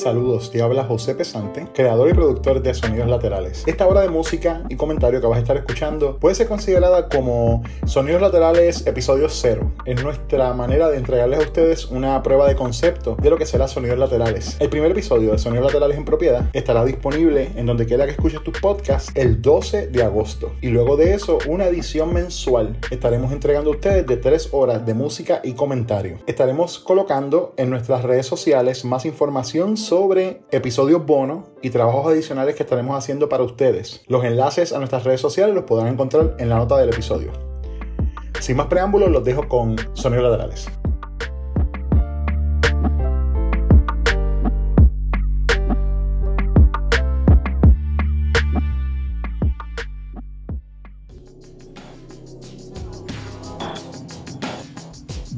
Saludos, te habla José Pesante, creador y productor de Sonidos Laterales. Esta hora de música y comentario que vas a estar escuchando puede ser considerada como Sonidos Laterales episodio 0. Es nuestra manera de entregarles a ustedes una prueba de concepto de lo que será Sonidos Laterales. El primer episodio de Sonidos Laterales en propiedad estará disponible en donde quiera que escuches tus podcasts el 12 de agosto. Y luego de eso, una edición mensual estaremos entregando a ustedes de 3 horas de música y comentario. Estaremos colocando en nuestras redes sociales más información episodios bono y trabajos adicionales que estaremos haciendo para ustedes. Los enlaces a nuestras redes sociales los podrán encontrar en la nota del episodio. Sin más preámbulos, los dejo con Sonidos Laterales.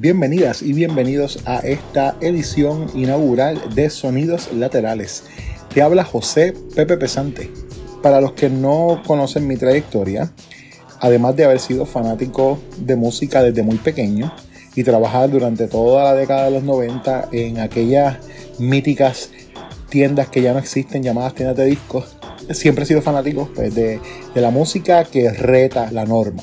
Bienvenidas y bienvenidos a esta edición inaugural de Sonidos Laterales. Te habla José Pepe Pesante. Para los que no conocen mi trayectoria, además de haber sido fanático de música desde muy pequeño y trabajar durante toda la década de los 90 en aquellas míticas tiendas que ya no existen llamadas tiendas de discos, siempre he sido fanático pues, de, de la música que reta la norma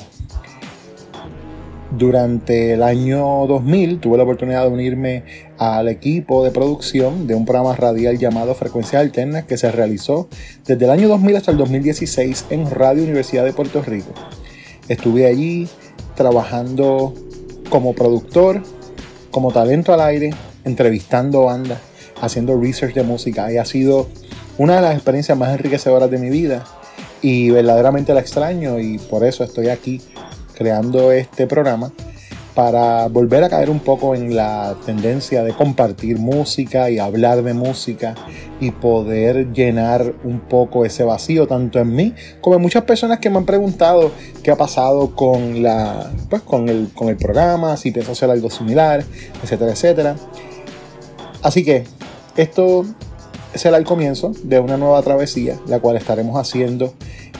durante el año 2000 tuve la oportunidad de unirme al equipo de producción de un programa radial llamado Frecuencias Alternas que se realizó desde el año 2000 hasta el 2016 en Radio Universidad de Puerto Rico. Estuve allí trabajando como productor, como talento al aire, entrevistando bandas, haciendo research de música y ha sido una de las experiencias más enriquecedoras de mi vida y verdaderamente la extraño y por eso estoy aquí creando este programa para volver a caer un poco en la tendencia de compartir música y hablar de música y poder llenar un poco ese vacío tanto en mí como en muchas personas que me han preguntado qué ha pasado con la pues con el, con el programa, si pienso hacer algo similar, etcétera, etcétera. Así que esto será el comienzo de una nueva travesía, la cual estaremos haciendo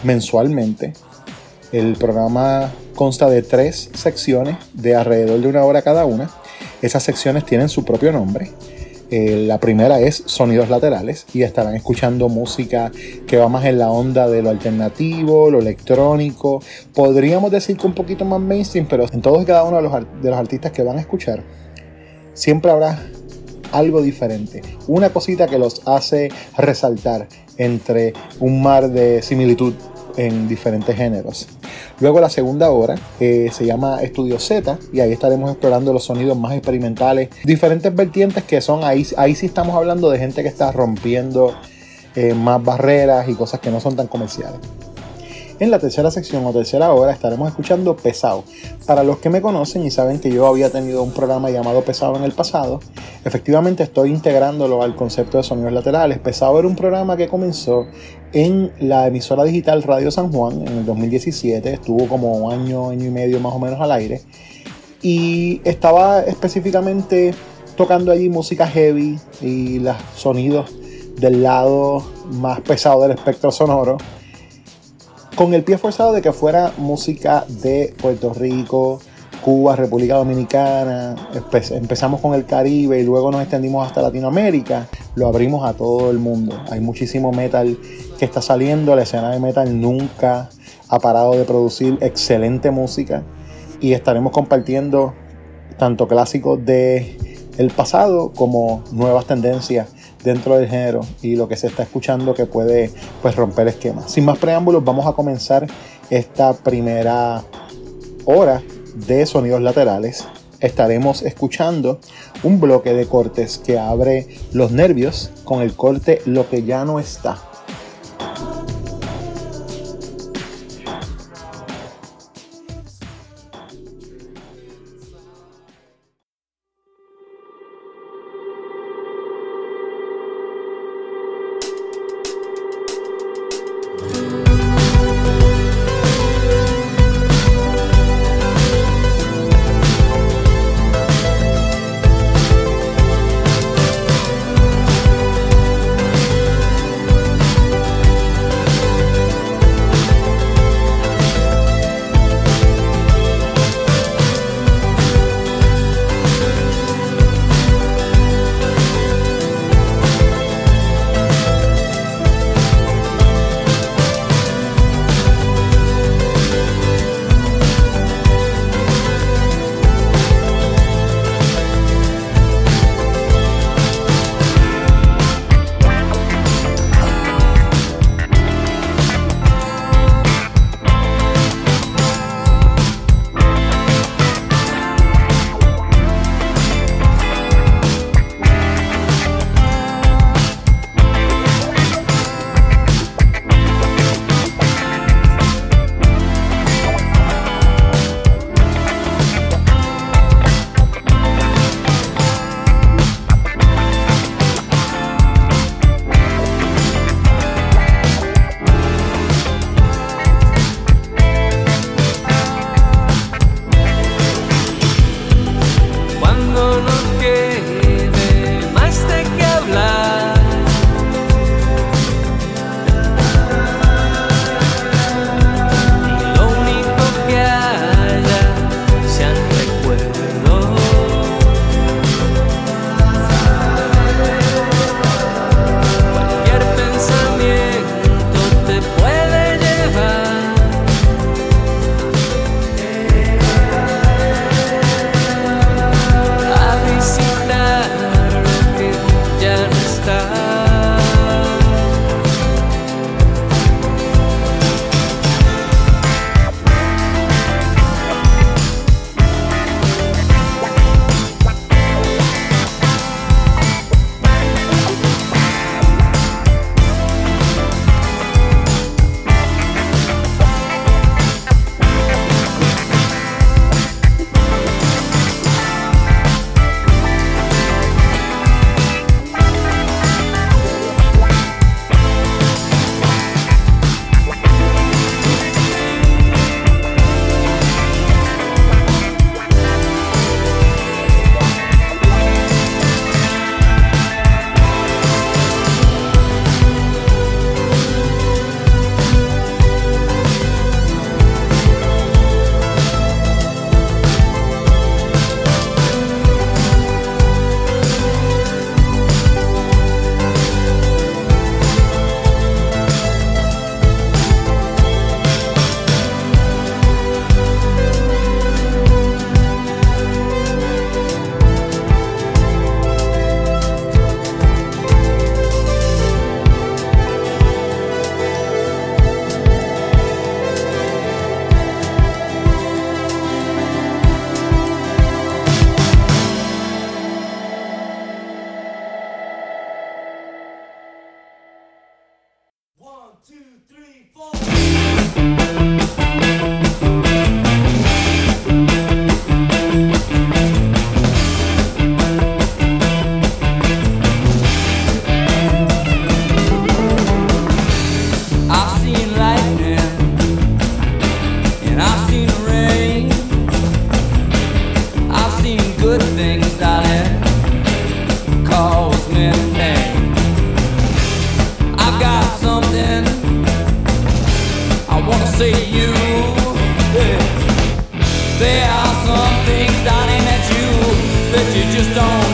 mensualmente. El programa consta de tres secciones de alrededor de una hora cada una. Esas secciones tienen su propio nombre. Eh, la primera es sonidos laterales y estarán escuchando música que va más en la onda de lo alternativo, lo electrónico. Podríamos decir que un poquito más mainstream, pero en todos y cada uno de los, de los artistas que van a escuchar, siempre habrá algo diferente. Una cosita que los hace resaltar entre un mar de similitud en diferentes géneros. Luego la segunda hora eh, se llama Estudio Z y ahí estaremos explorando los sonidos más experimentales, diferentes vertientes que son ahí, ahí sí estamos hablando de gente que está rompiendo eh, más barreras y cosas que no son tan comerciales. En la tercera sección o tercera hora estaremos escuchando Pesado. Para los que me conocen y saben que yo había tenido un programa llamado Pesado en el pasado, efectivamente estoy integrándolo al concepto de sonidos laterales. Pesado era un programa que comenzó en la emisora digital Radio San Juan en el 2017, estuvo como un año, año y medio más o menos al aire, y estaba específicamente tocando allí música heavy y los sonidos del lado más pesado del espectro sonoro con el pie forzado de que fuera música de Puerto Rico, Cuba, República Dominicana, empezamos con el Caribe y luego nos extendimos hasta Latinoamérica, lo abrimos a todo el mundo. Hay muchísimo metal que está saliendo, la escena de metal nunca ha parado de producir excelente música y estaremos compartiendo tanto clásicos de el pasado como nuevas tendencias dentro del género y lo que se está escuchando que puede pues romper esquemas. Sin más preámbulos, vamos a comenzar esta primera hora de sonidos laterales. Estaremos escuchando un bloque de cortes que abre los nervios con el corte Lo que ya no está. just don't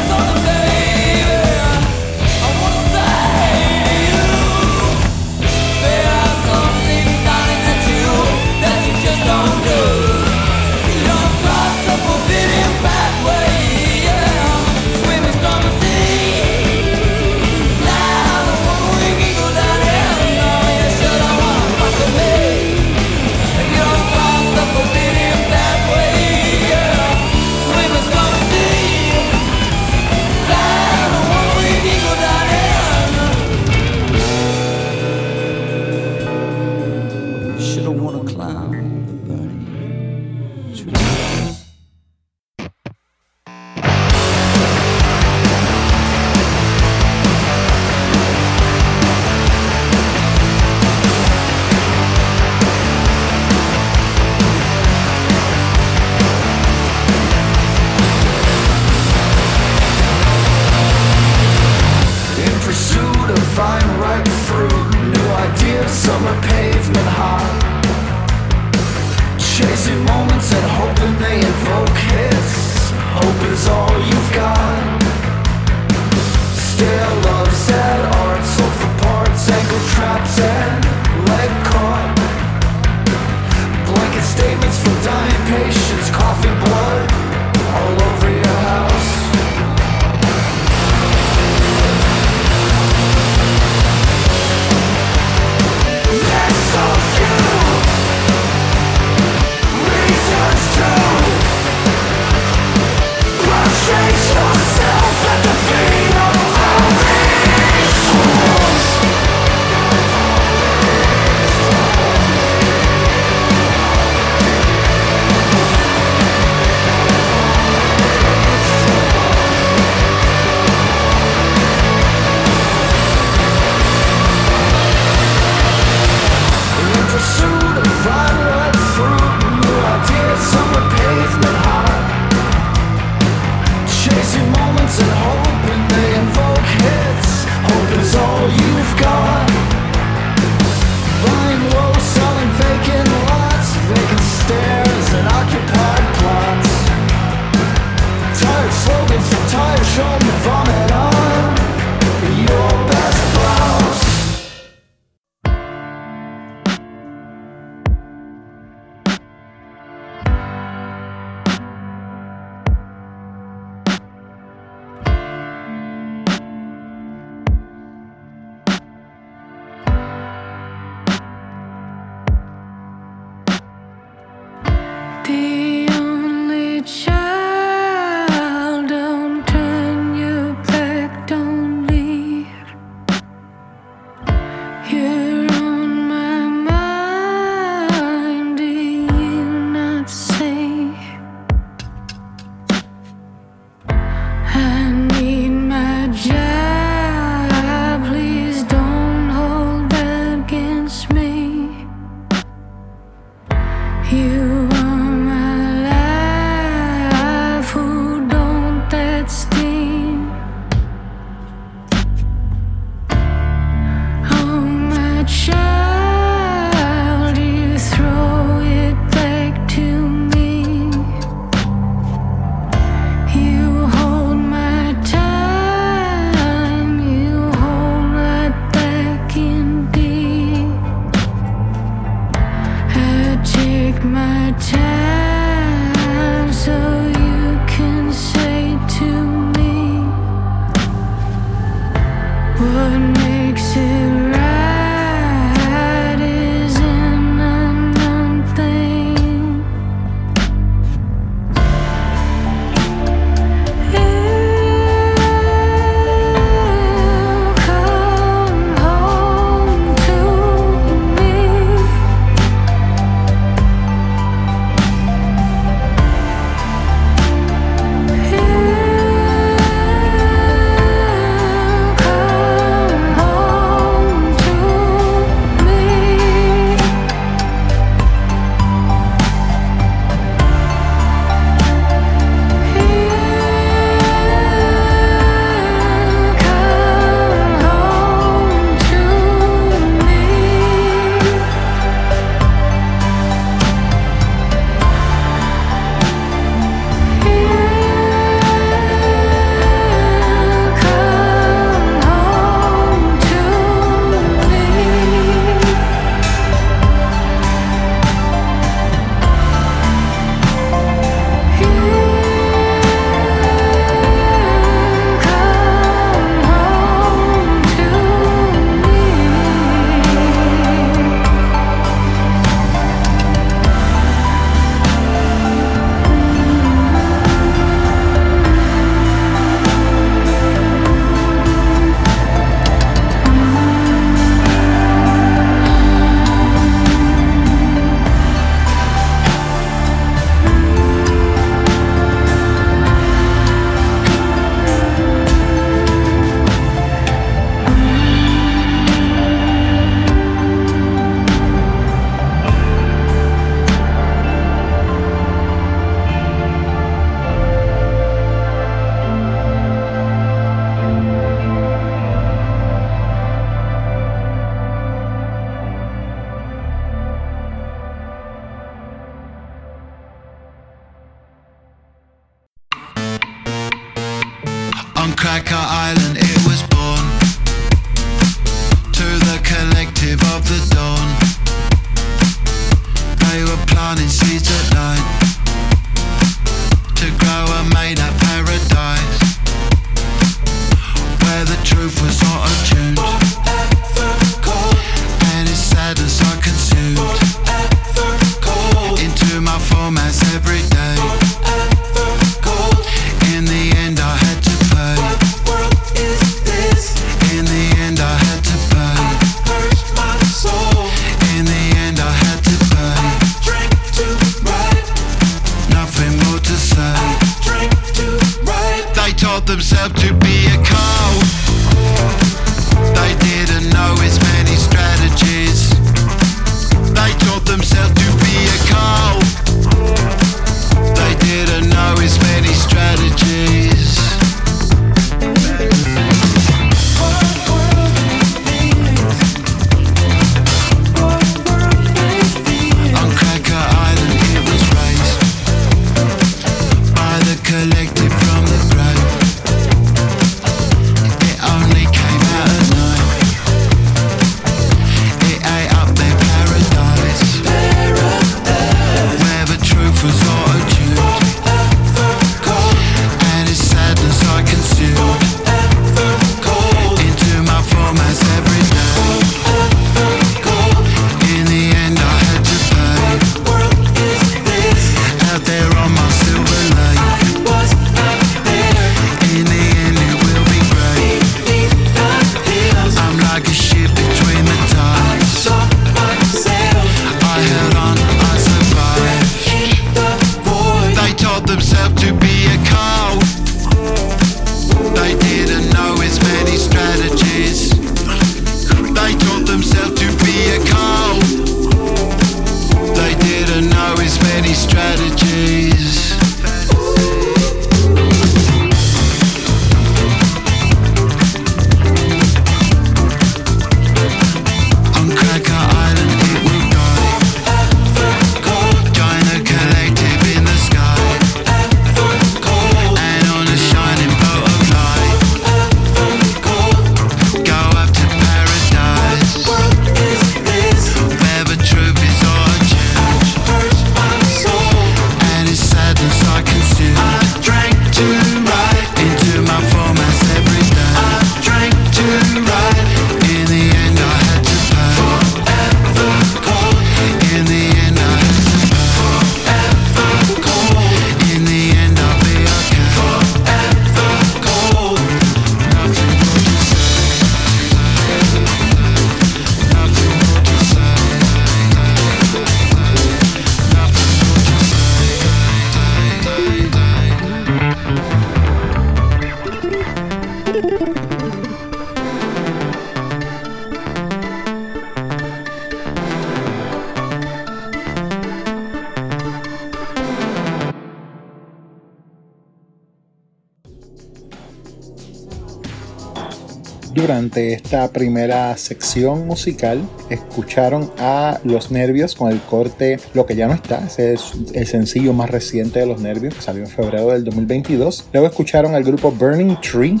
esta primera sección musical escucharon a Los Nervios con el corte Lo que ya no está, ese es el sencillo más reciente de Los Nervios que salió en febrero del 2022. Luego escucharon al grupo Burning Tree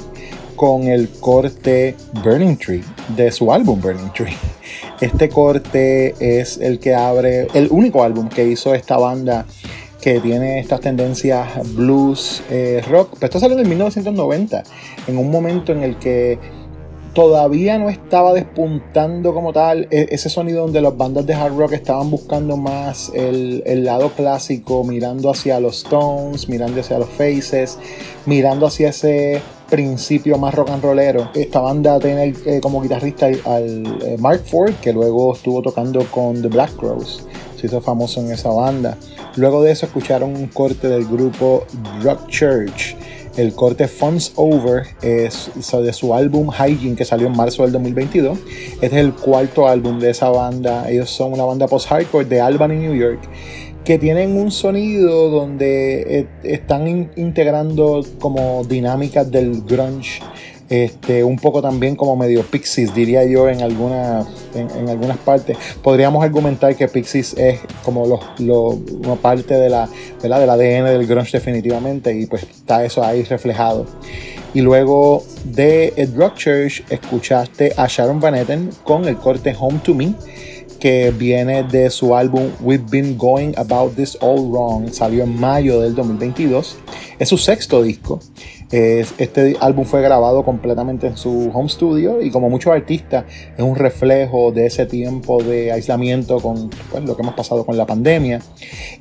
con el corte Burning Tree de su álbum Burning Tree. Este corte es el que abre el único álbum que hizo esta banda que tiene estas tendencias blues, eh, rock. Pero esto salió en 1990, en un momento en el que todavía no estaba despuntando como tal e-, ese sonido donde las bandas de hard rock estaban buscando más el, lado clásico, mirando hacia los Stones, mirando hacia los Faces, mirando hacia ese principio más rock and rollero. Esta banda tiene eh, como guitarrista al, eh, Mark Ford, que luego estuvo tocando con The Black Crowes, se hizo famoso en esa banda. Luego de eso escucharon un corte del grupo Rock Church el corte Funds Over es de su álbum Hygiene que salió en marzo del 2022. Este es el cuarto álbum de esa banda. Ellos son una banda post-hardcore de Albany, New York que tienen un sonido donde eh, están integrando como dinámicas del grunge este, un poco también como medio Pixies, diría yo, en, alguna, en, algunas partes. Podríamos argumentar que Pixies es como una parte de la, del ADN del grunge definitivamente y pues está eso ahí reflejado. Y luego de Ed Rock Church escuchaste a Sharon Van Etten con el corte Home to Me que viene de su álbum We've Been Going About This All Wrong, salió en mayo del 2022. Es su sexto disco. Este álbum fue grabado completamente en su home studio y como muchos artistas es un reflejo de ese tiempo de aislamiento con pues, lo que hemos pasado con la pandemia.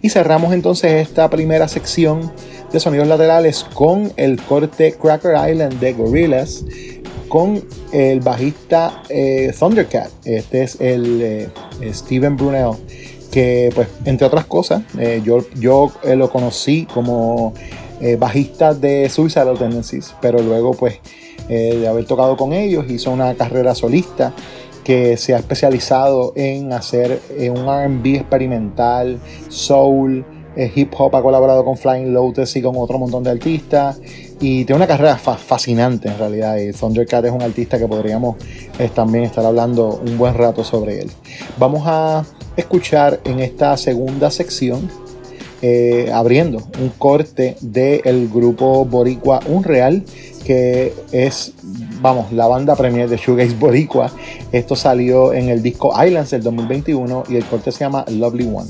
Y cerramos entonces esta primera sección de sonidos laterales con el corte Cracker Island de Gorillaz con el bajista eh, Thundercat. Este es el eh, Steven Brunel, que pues entre otras cosas, eh, yo, yo lo conocí como bajista de Suicidal Tendencies, pero luego pues de haber tocado con ellos hizo una carrera solista que se ha especializado en hacer un RB experimental, soul, hip hop, ha colaborado con Flying Lotus y con otro montón de artistas. Y tiene una carrera fascinante en realidad. Y Thundercat es un artista que podríamos eh, también estar hablando un buen rato sobre él. Vamos a escuchar en esta segunda sección, eh, abriendo un corte del grupo Boricua Unreal, que es, vamos, la banda premier de Shoegaze Boricua. Esto salió en el disco Islands del 2021 y el corte se llama Lovely One.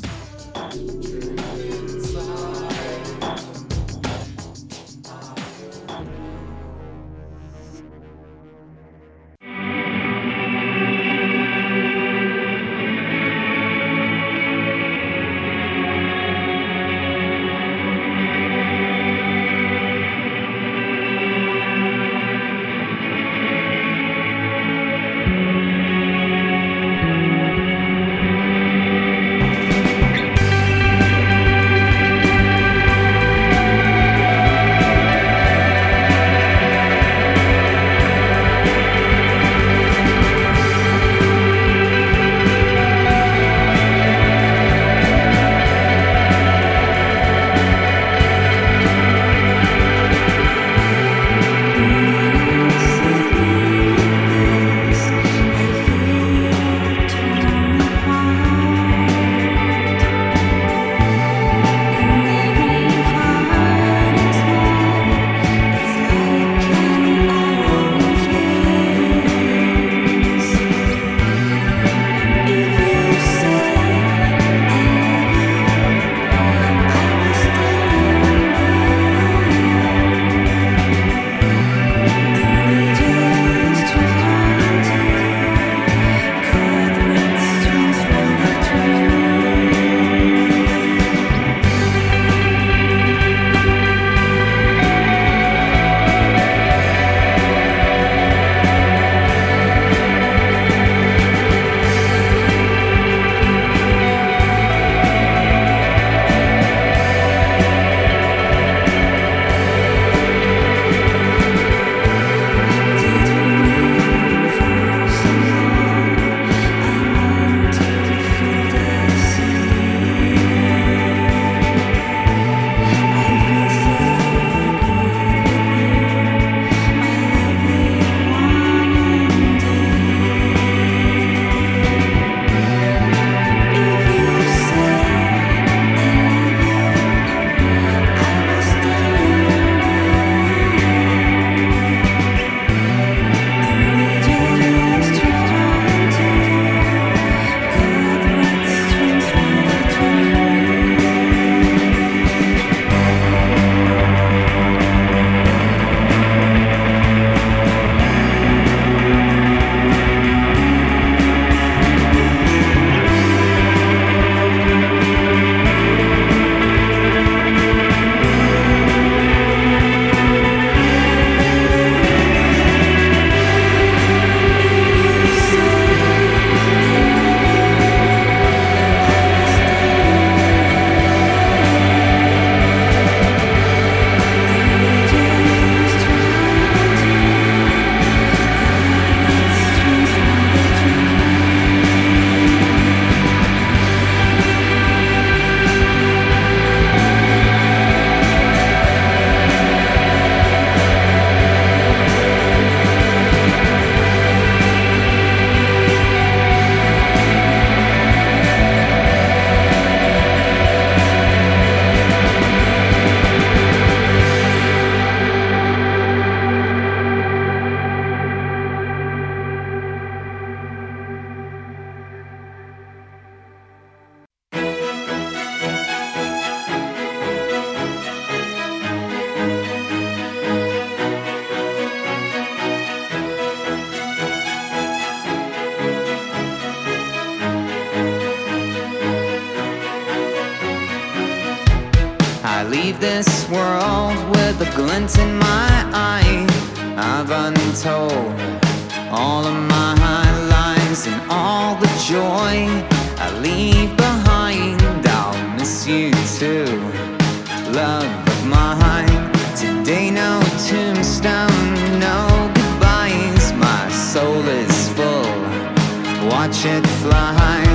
Watch it fly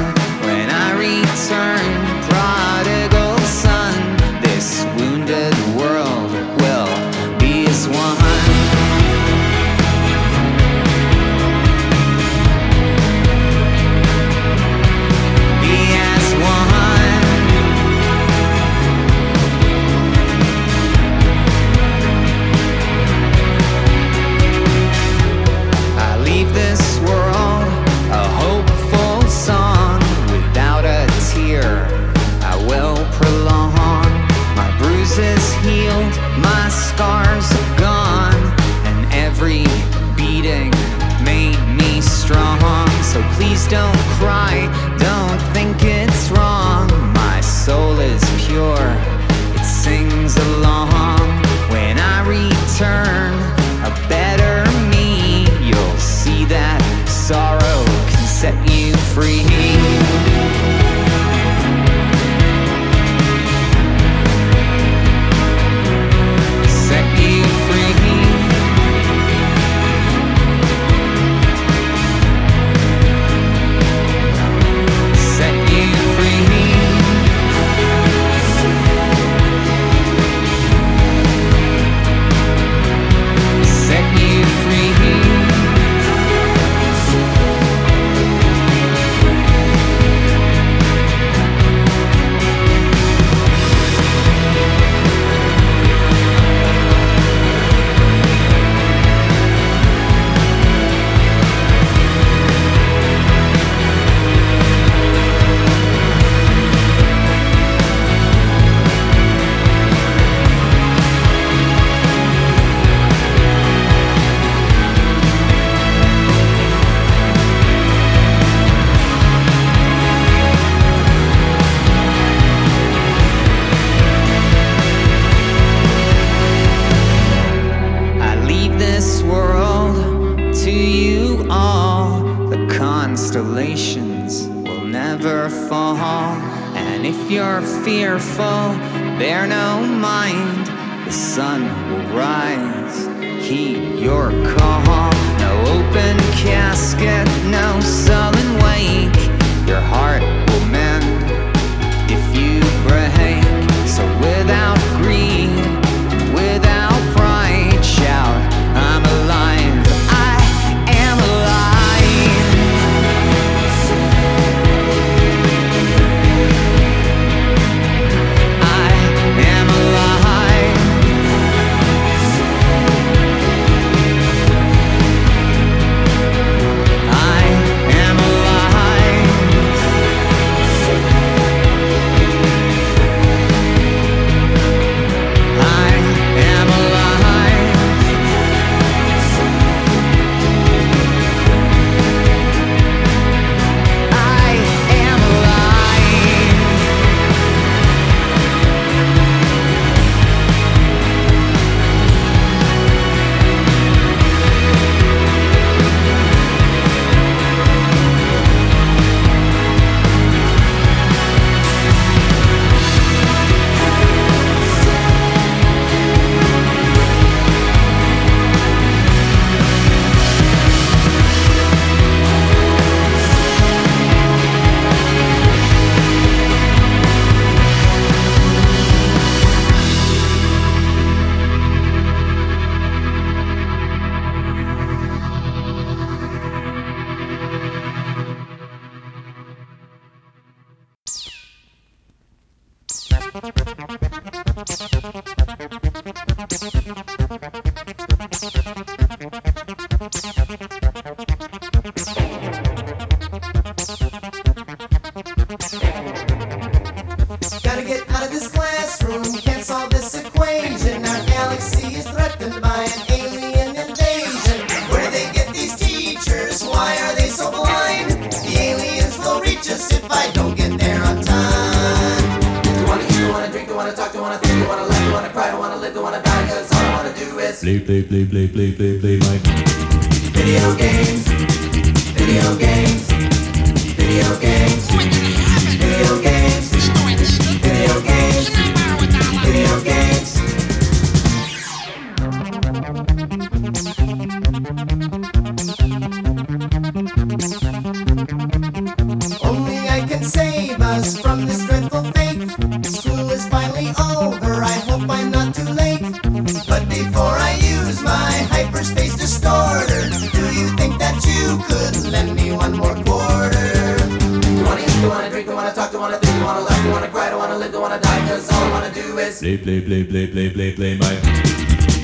talk, don't wanna think, don't wanna laugh, don't wanna cry, don't wanna live, don't wanna die, cause all I wanna do is play, play, play, play, play, play, play my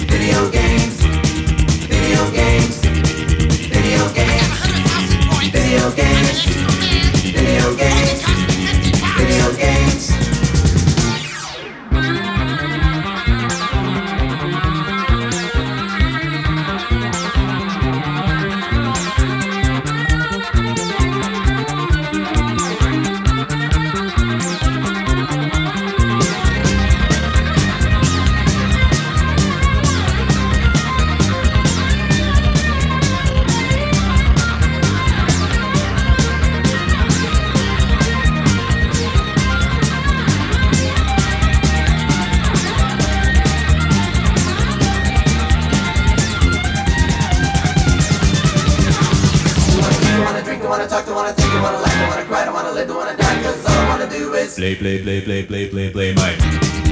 video games, video games, video games, video games, video games, video games. play, play, play, play, play, play, play,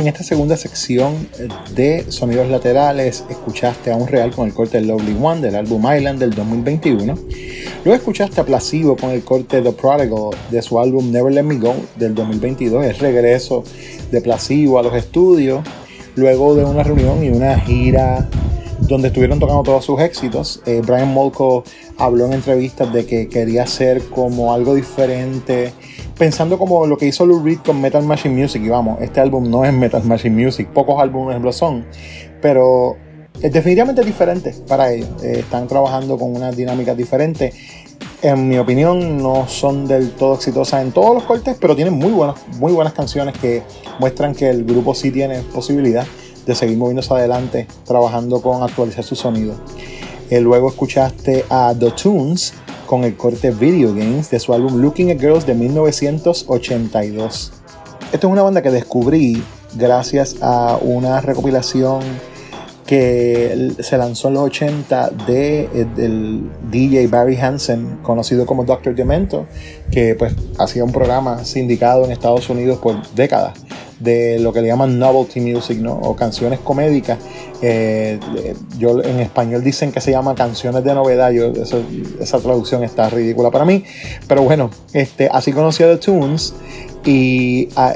en esta segunda sección de sonidos laterales escuchaste a un real con el corte Lovely One del álbum Island del 2021. Luego escuchaste a Placebo con el corte The Prodigal de su álbum Never Let Me Go del 2022, el regreso de Placebo a los estudios, luego de una reunión y una gira donde estuvieron tocando todos sus éxitos. Eh, Brian Molko habló en entrevistas de que quería hacer como algo diferente, pensando como lo que hizo Lou Reed con Metal Machine Music. Y vamos, este álbum no es Metal Machine Music, pocos álbumes lo son, pero es definitivamente diferente para ellos. Eh, están trabajando con unas dinámicas diferentes. En mi opinión, no son del todo exitosas en todos los cortes, pero tienen muy buenas, muy buenas canciones que muestran que el grupo sí tiene posibilidad de seguir moviéndose adelante, trabajando con actualizar su sonido. Eh, luego escuchaste a The Tunes con el corte Video Games de su álbum Looking at Girls de 1982. Esta es una banda que descubrí gracias a una recopilación que se lanzó en los 80 de, eh, del DJ Barry Hansen, conocido como Dr. Demento, que pues hacía un programa sindicado en Estados Unidos por décadas de lo que le llaman novelty music, ¿no? O canciones comédicas. Eh, yo en español dicen que se llama canciones de novedad. Yo, esa traducción está ridícula para mí. Pero bueno, este, así conocí a The Tunes. Y ah,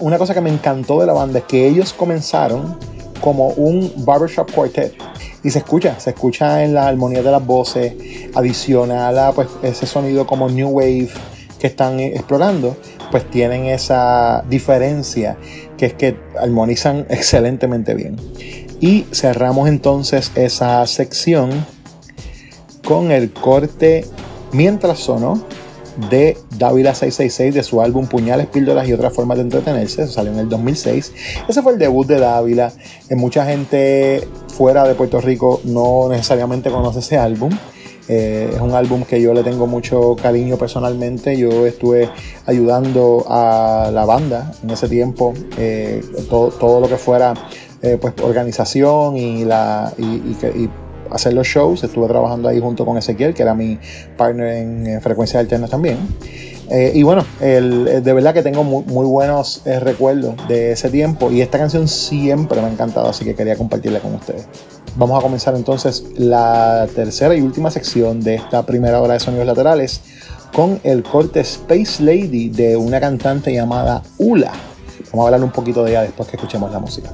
una cosa que me encantó de la banda es que ellos comenzaron como un barbershop quartet. Y se escucha, se escucha en la armonía de las voces, adicional a pues, ese sonido como New Wave que están eh, explorando, pues tienen esa diferencia que es que armonizan excelentemente bien. Y cerramos entonces esa sección con el corte Mientras sonó de Dávila 666 de su álbum Puñales, Píldoras y otras formas de entretenerse. Eso salió en el 2006. Ese fue el debut de Dávila. Eh, mucha gente fuera de Puerto Rico no necesariamente conoce ese álbum. Eh, es un álbum que yo le tengo mucho cariño personalmente. Yo estuve ayudando a la banda en ese tiempo, eh, todo, todo lo que fuera eh, pues, organización y, la, y, y y hacer los shows. Estuve trabajando ahí junto con Ezequiel, que era mi partner en, eh, frecuencias alternas también. Eh, y bueno, el- eh, de verdad que tengo muy, muy buenos eh, recuerdos de ese tiempo y esta canción siempre me ha encantado, así que quería compartirla con ustedes. Vamos a comenzar entonces la tercera y última sección de esta primera hora de sonidos laterales con el corte Space Lady de una cantante llamada Ula. Vamos a hablar un poquito de ella después que escuchemos la música.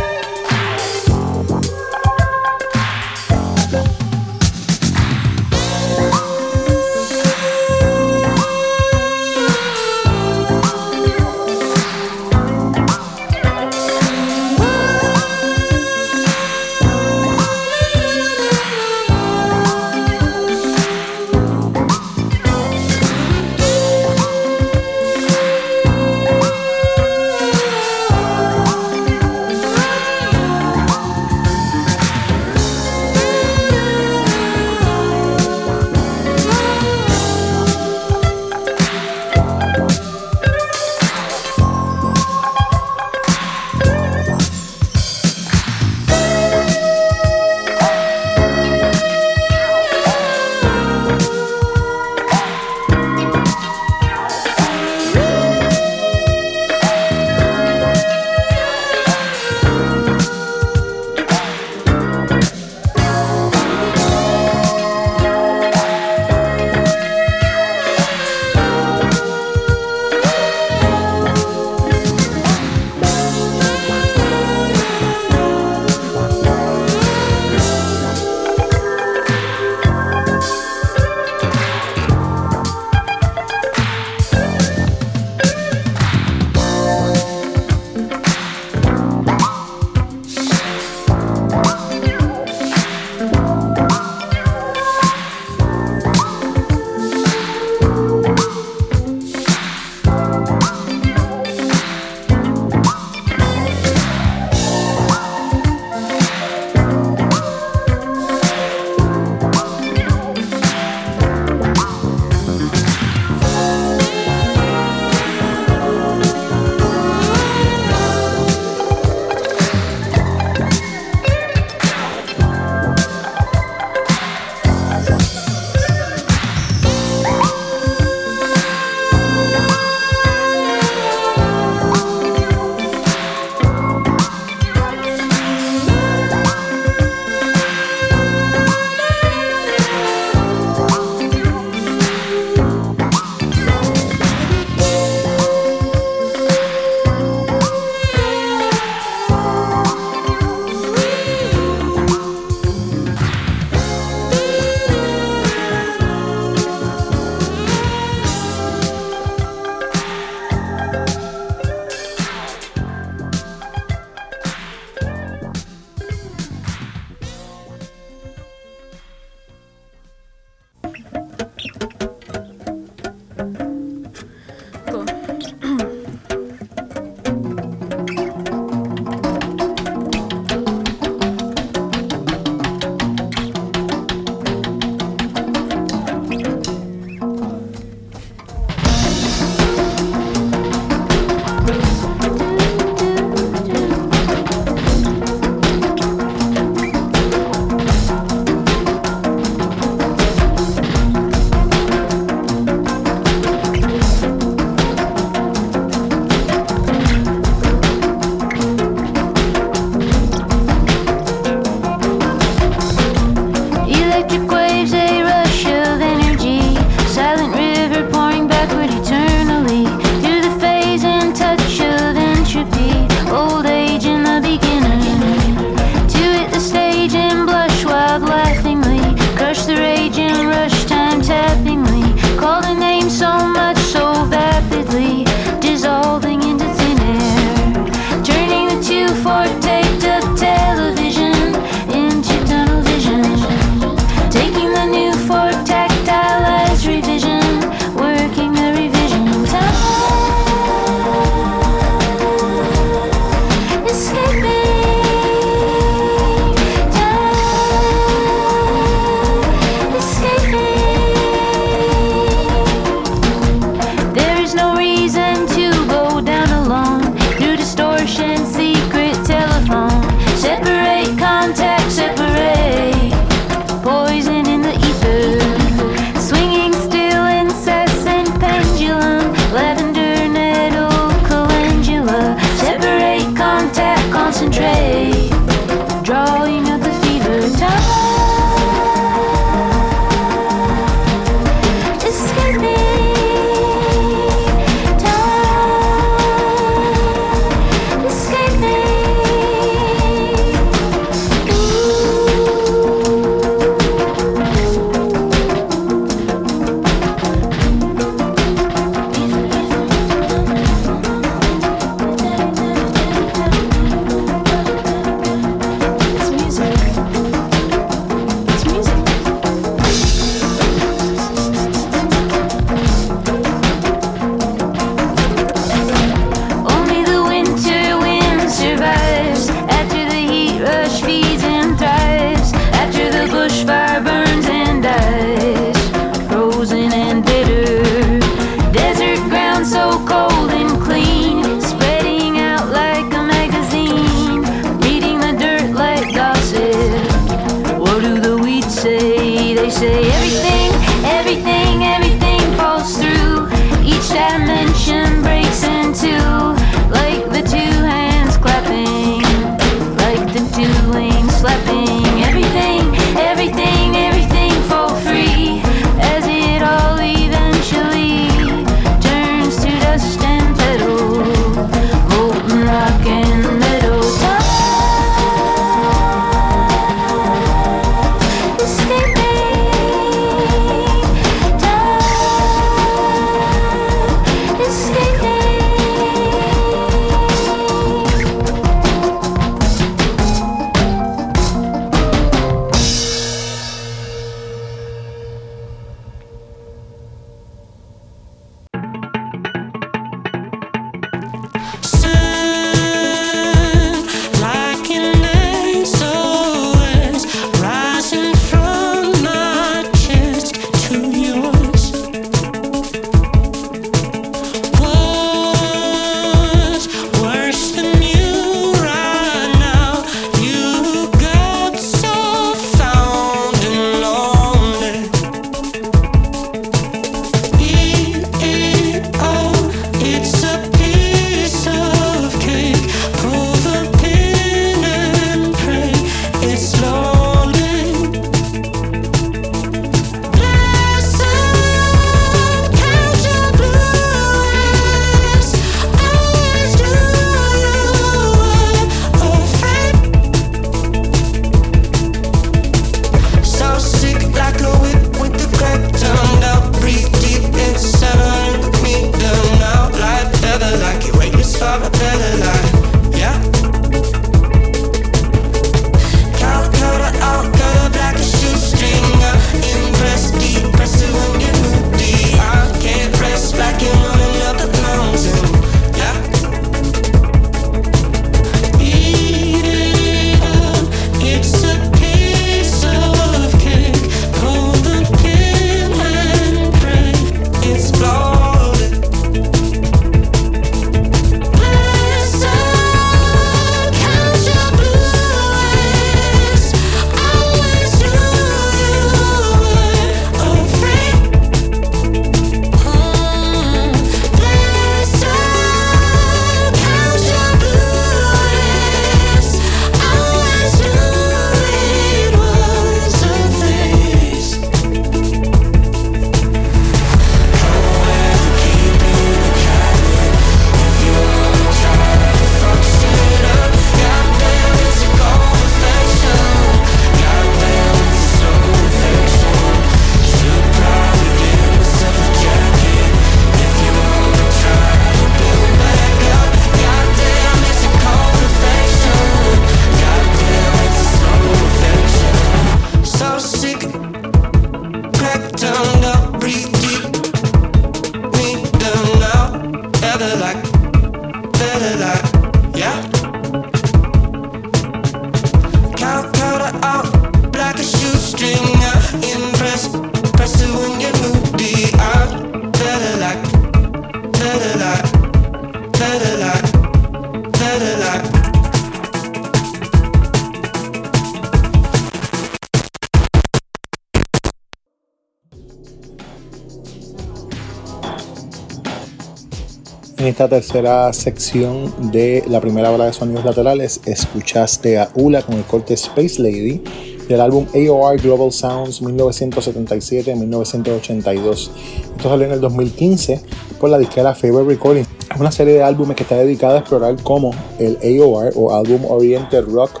Esta tercera sección de la primera hora de sonidos laterales, escuchaste a Ula con el corte Space Lady del álbum AOR Global Sounds 1977-1982. Esto salió en el 2015 por la disquera Favorite Recordings. Es una serie de álbumes que está dedicada a explorar cómo el AOR o Album Oriented Rock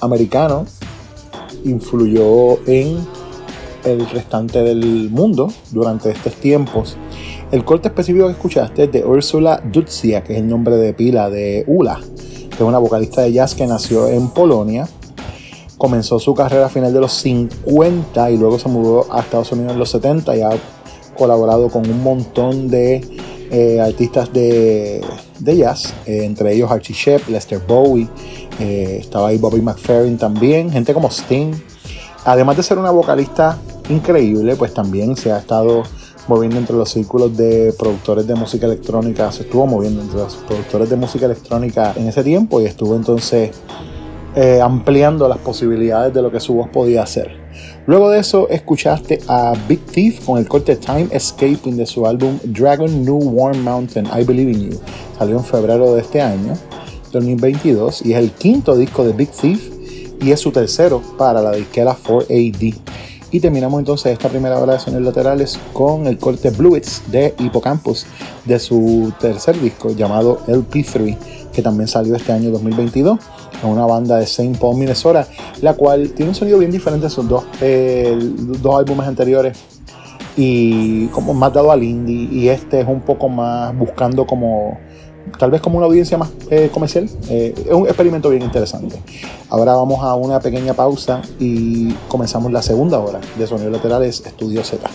americano influyó en el restante del mundo durante estos tiempos. El corte específico que escuchaste es de Ursula Dutzia, que es el nombre de pila de Ula, que es una vocalista de jazz que nació en Polonia. Comenzó su carrera a final de los 50 y luego se mudó a Estados Unidos en los 70 y ha colaborado con un montón de eh, artistas de, de jazz, eh, entre ellos Archie Shepp, Lester Bowie, eh, estaba ahí Bobby McFerrin también, gente como Sting. Además de ser una vocalista increíble, pues también se ha estado moviendo entre los círculos de productores de música electrónica, se estuvo moviendo entre los productores de música electrónica en ese tiempo y estuvo entonces eh, ampliando las posibilidades de lo que su voz podía hacer. Luego de eso escuchaste a Big Thief con el corte Time Escaping de su álbum Dragon New Warm Mountain, I Believe in You. Salió en febrero de este año, 2022, y es el quinto disco de Big Thief y es su tercero para la disquera 4AD. Y terminamos entonces esta primera hora de sonidos laterales con el corte Bluets de Hippocampus de su tercer disco llamado LP3, que también salió este año 2022. Es una banda de St. Paul, Minnesota, la cual tiene un sonido bien diferente a sus dos, eh, dos álbumes anteriores y como más dado al indie. Y este es un poco más buscando como tal vez como una audiencia más eh, comercial. Eh, es un experimento bien interesante. Ahora vamos a una pequeña pausa y comenzamos la segunda hora de Sonidos Laterales Estudio Z.